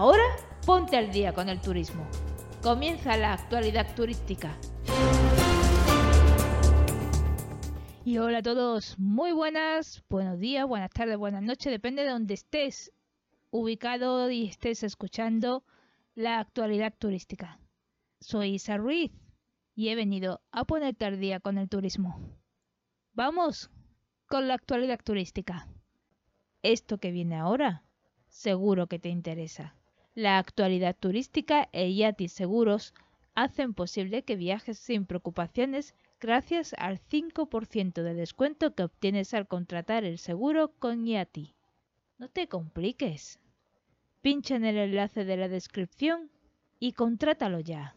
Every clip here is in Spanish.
Ahora ponte al día con el turismo. Comienza la actualidad turística. Y hola a todos, muy buenas, buenos días, buenas tardes, buenas noches, depende de donde estés ubicado y estés escuchando la actualidad turística. Soy Isa Ruiz y he venido a ponerte al día con el turismo. Vamos con la actualidad turística. Esto que viene ahora seguro que te interesa. La actualidad turística e Yati Seguros hacen posible que viajes sin preocupaciones gracias al 5% de descuento que obtienes al contratar el seguro con Yati. No te compliques. Pincha en el enlace de la descripción y contrátalo ya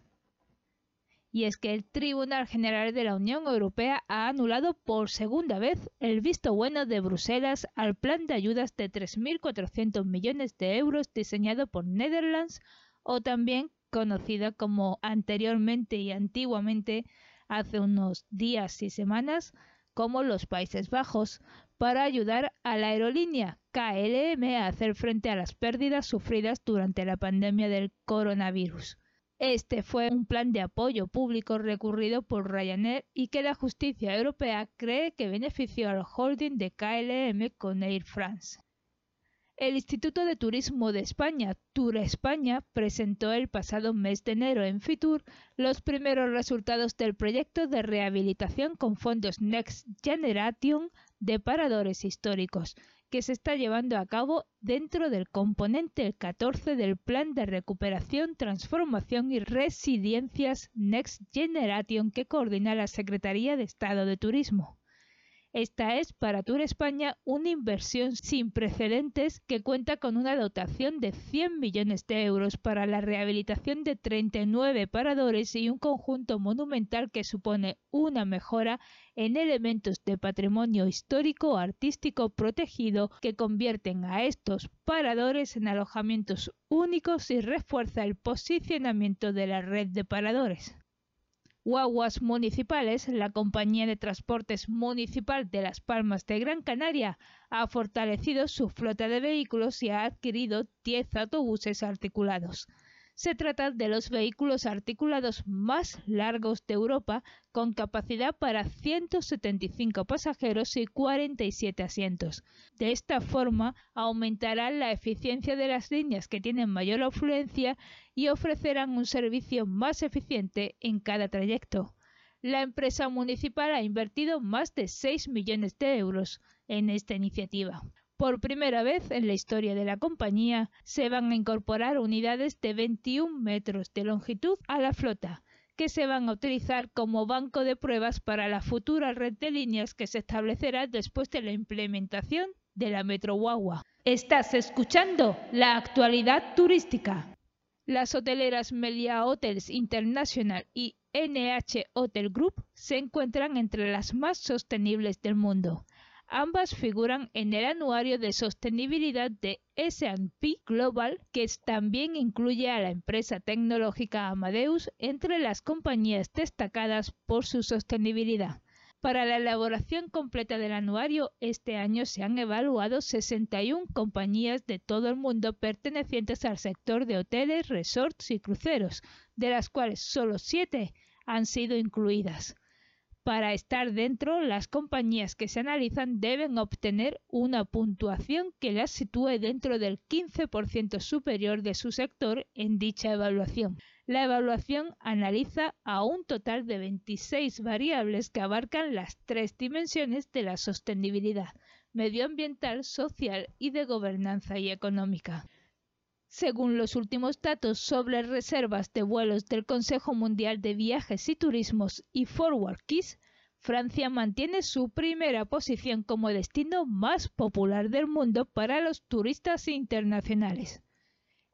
y es que el Tribunal General de la Unión Europea ha anulado por segunda vez el visto bueno de Bruselas al plan de ayudas de 3.400 millones de euros diseñado por Netherlands o también conocido como anteriormente y antiguamente hace unos días y semanas como los Países Bajos para ayudar a la aerolínea KLM a hacer frente a las pérdidas sufridas durante la pandemia del coronavirus. Este fue un plan de apoyo público recurrido por Ryanair y que la justicia europea cree que benefició al holding de KLM con Air France. El Instituto de Turismo de España, Tour España, presentó el pasado mes de enero en Fitur los primeros resultados del proyecto de rehabilitación con fondos Next Generation de paradores históricos, que se está llevando a cabo dentro del componente 14 del Plan de Recuperación, Transformación y Residencias Next Generation que coordina la Secretaría de Estado de Turismo. Esta es para Tour España una inversión sin precedentes que cuenta con una dotación de 100 millones de euros para la rehabilitación de 39 paradores y un conjunto monumental que supone una mejora en elementos de patrimonio histórico artístico protegido que convierten a estos paradores en alojamientos únicos y refuerza el posicionamiento de la red de paradores. Guaguas Municipales, la compañía de transportes municipal de Las Palmas de Gran Canaria, ha fortalecido su flota de vehículos y ha adquirido 10 autobuses articulados. Se trata de los vehículos articulados más largos de Europa, con capacidad para 175 pasajeros y 47 asientos. De esta forma, aumentará la eficiencia de las líneas que tienen mayor afluencia y ofrecerán un servicio más eficiente en cada trayecto. La empresa municipal ha invertido más de 6 millones de euros en esta iniciativa. Por primera vez en la historia de la compañía se van a incorporar unidades de 21 metros de longitud a la flota, que se van a utilizar como banco de pruebas para la futura red de líneas que se establecerá después de la implementación de la Metro Guagua. Estás escuchando la actualidad turística. Las hoteleras Melia Hotels International y NH Hotel Group se encuentran entre las más sostenibles del mundo. Ambas figuran en el anuario de sostenibilidad de S&P Global, que también incluye a la empresa tecnológica Amadeus entre las compañías destacadas por su sostenibilidad. Para la elaboración completa del anuario, este año se han evaluado 61 compañías de todo el mundo pertenecientes al sector de hoteles, resorts y cruceros, de las cuales solo 7 han sido incluidas. Para estar dentro, las compañías que se analizan deben obtener una puntuación que las sitúe dentro del 15% superior de su sector en dicha evaluación. La evaluación analiza a un total de 26 variables que abarcan las tres dimensiones de la sostenibilidad medioambiental, social y de gobernanza y económica. Según los últimos datos sobre reservas de vuelos del Consejo Mundial de Viajes y Turismos y Forward Keys, Francia mantiene su primera posición como destino más popular del mundo para los turistas internacionales.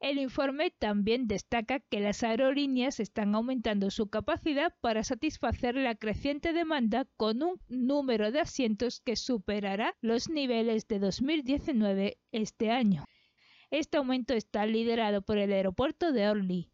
El informe también destaca que las aerolíneas están aumentando su capacidad para satisfacer la creciente demanda con un número de asientos que superará los niveles de 2019 este año. Este aumento está liderado por el aeropuerto de Orly,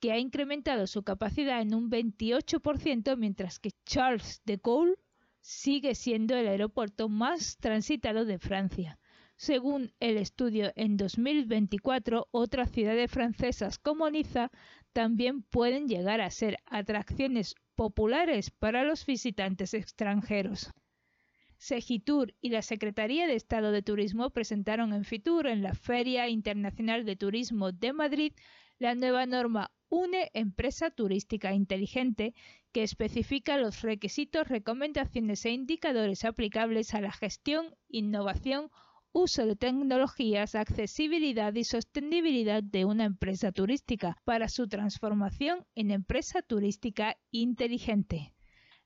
que ha incrementado su capacidad en un 28%, mientras que Charles de Gaulle sigue siendo el aeropuerto más transitado de Francia. Según el estudio, en 2024 otras ciudades francesas como Niza también pueden llegar a ser atracciones populares para los visitantes extranjeros. Segitur y la Secretaría de Estado de Turismo presentaron en Fitur, en la Feria Internacional de Turismo de Madrid, la nueva norma UNE Empresa Turística Inteligente, que especifica los requisitos, recomendaciones e indicadores aplicables a la gestión, innovación, uso de tecnologías, accesibilidad y sostenibilidad de una empresa turística para su transformación en empresa turística inteligente.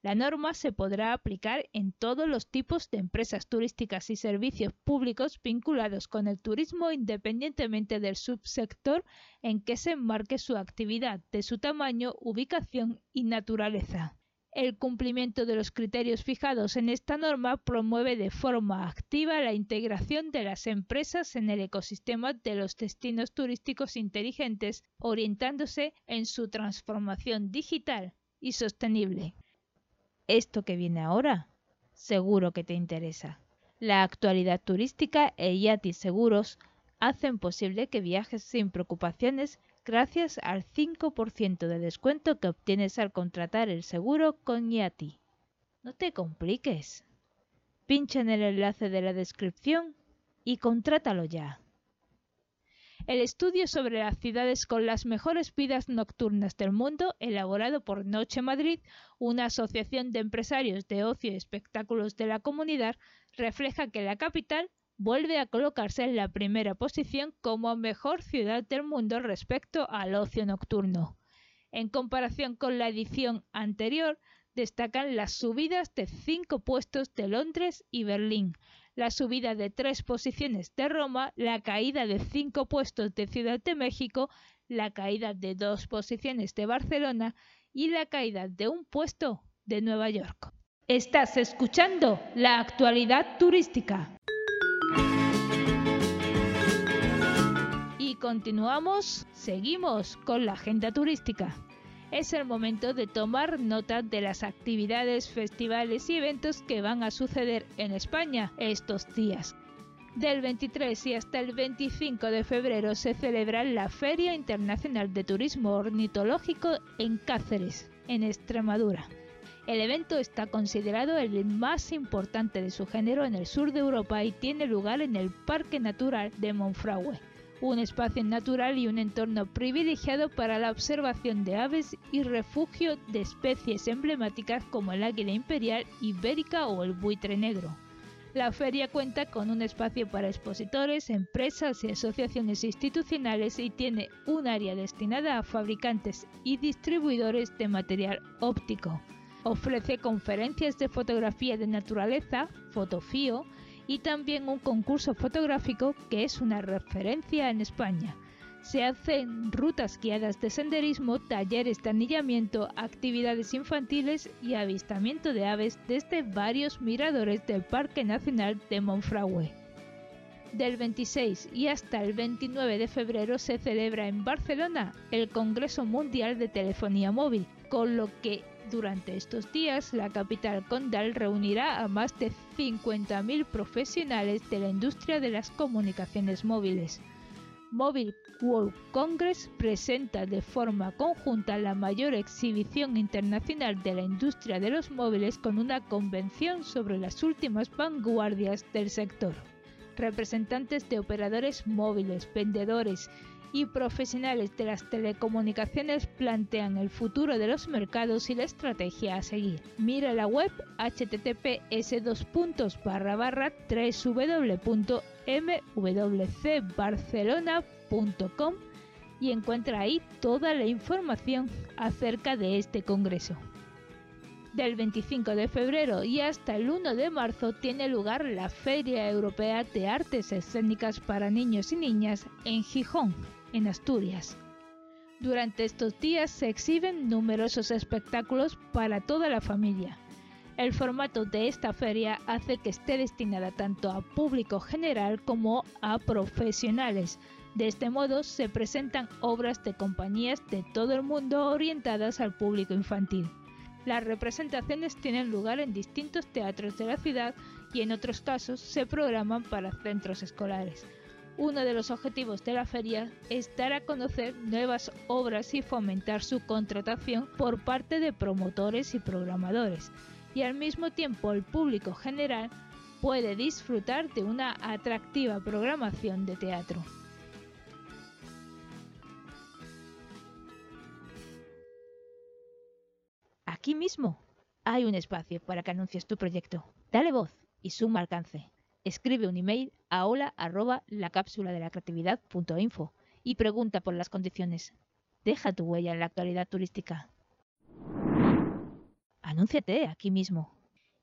La norma se podrá aplicar en todos los tipos de empresas turísticas y servicios públicos vinculados con el turismo independientemente del subsector en que se enmarque su actividad, de su tamaño, ubicación y naturaleza. El cumplimiento de los criterios fijados en esta norma promueve de forma activa la integración de las empresas en el ecosistema de los destinos turísticos inteligentes, orientándose en su transformación digital y sostenible esto que viene ahora seguro que te interesa. La actualidad turística e Yati Seguros hacen posible que viajes sin preocupaciones gracias al 5% de descuento que obtienes al contratar el seguro con Yati. No te compliques. Pincha en el enlace de la descripción y contrátalo ya. El estudio sobre las ciudades con las mejores vidas nocturnas del mundo, elaborado por Noche Madrid, una asociación de empresarios de ocio y espectáculos de la comunidad, refleja que la capital vuelve a colocarse en la primera posición como mejor ciudad del mundo respecto al ocio nocturno. En comparación con la edición anterior, destacan las subidas de cinco puestos de Londres y Berlín, la subida de tres posiciones de Roma, la caída de cinco puestos de Ciudad de México, la caída de dos posiciones de Barcelona y la caída de un puesto de Nueva York. Estás escuchando la actualidad turística. Y continuamos, seguimos con la agenda turística es el momento de tomar nota de las actividades, festivales y eventos que van a suceder en España estos días. Del 23 y hasta el 25 de febrero se celebra la Feria Internacional de Turismo Ornitológico en Cáceres, en Extremadura. El evento está considerado el más importante de su género en el sur de Europa y tiene lugar en el Parque Natural de Monfragüe un espacio natural y un entorno privilegiado para la observación de aves y refugio de especies emblemáticas como el águila imperial ibérica o el buitre negro. La feria cuenta con un espacio para expositores, empresas y asociaciones institucionales y tiene un área destinada a fabricantes y distribuidores de material óptico. Ofrece conferencias de fotografía de naturaleza, fotofío, y también un concurso fotográfico que es una referencia en España. Se hacen rutas guiadas de senderismo, talleres de anillamiento, actividades infantiles y avistamiento de aves desde varios miradores del Parque Nacional de Monfragüe. Del 26 y hasta el 29 de febrero se celebra en Barcelona el Congreso Mundial de Telefonía Móvil, con lo que durante estos días, la capital condal reunirá a más de 50.000 profesionales de la industria de las comunicaciones móviles. Mobile World Congress presenta de forma conjunta la mayor exhibición internacional de la industria de los móviles con una convención sobre las últimas vanguardias del sector. Representantes de operadores móviles, vendedores, y profesionales de las telecomunicaciones plantean el futuro de los mercados y la estrategia a seguir. Mira la web https www.mwcbarcelona.com y encuentra ahí toda la información acerca de este congreso. Del 25 de febrero y hasta el 1 de marzo tiene lugar la Feria Europea de Artes Escénicas para Niños y Niñas en Gijón, en Asturias. Durante estos días se exhiben numerosos espectáculos para toda la familia. El formato de esta feria hace que esté destinada tanto a público general como a profesionales. De este modo se presentan obras de compañías de todo el mundo orientadas al público infantil. Las representaciones tienen lugar en distintos teatros de la ciudad y en otros casos se programan para centros escolares. Uno de los objetivos de la feria es dar a conocer nuevas obras y fomentar su contratación por parte de promotores y programadores, y al mismo tiempo el público general puede disfrutar de una atractiva programación de teatro. Aquí mismo hay un espacio para que anuncies tu proyecto. Dale voz y suma alcance. Escribe un email a hola arroba la cápsula de la creatividad.info y pregunta por las condiciones. Deja tu huella en la actualidad turística. Anúnciate aquí mismo.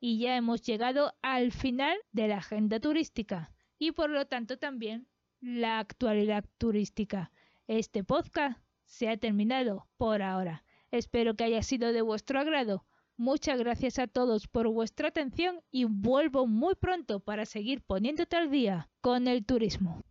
Y ya hemos llegado al final de la agenda turística y por lo tanto también la actualidad turística. Este podcast se ha terminado por ahora. Espero que haya sido de vuestro agrado Muchas gracias a todos por vuestra atención y vuelvo muy pronto para seguir poniéndote al día con el turismo.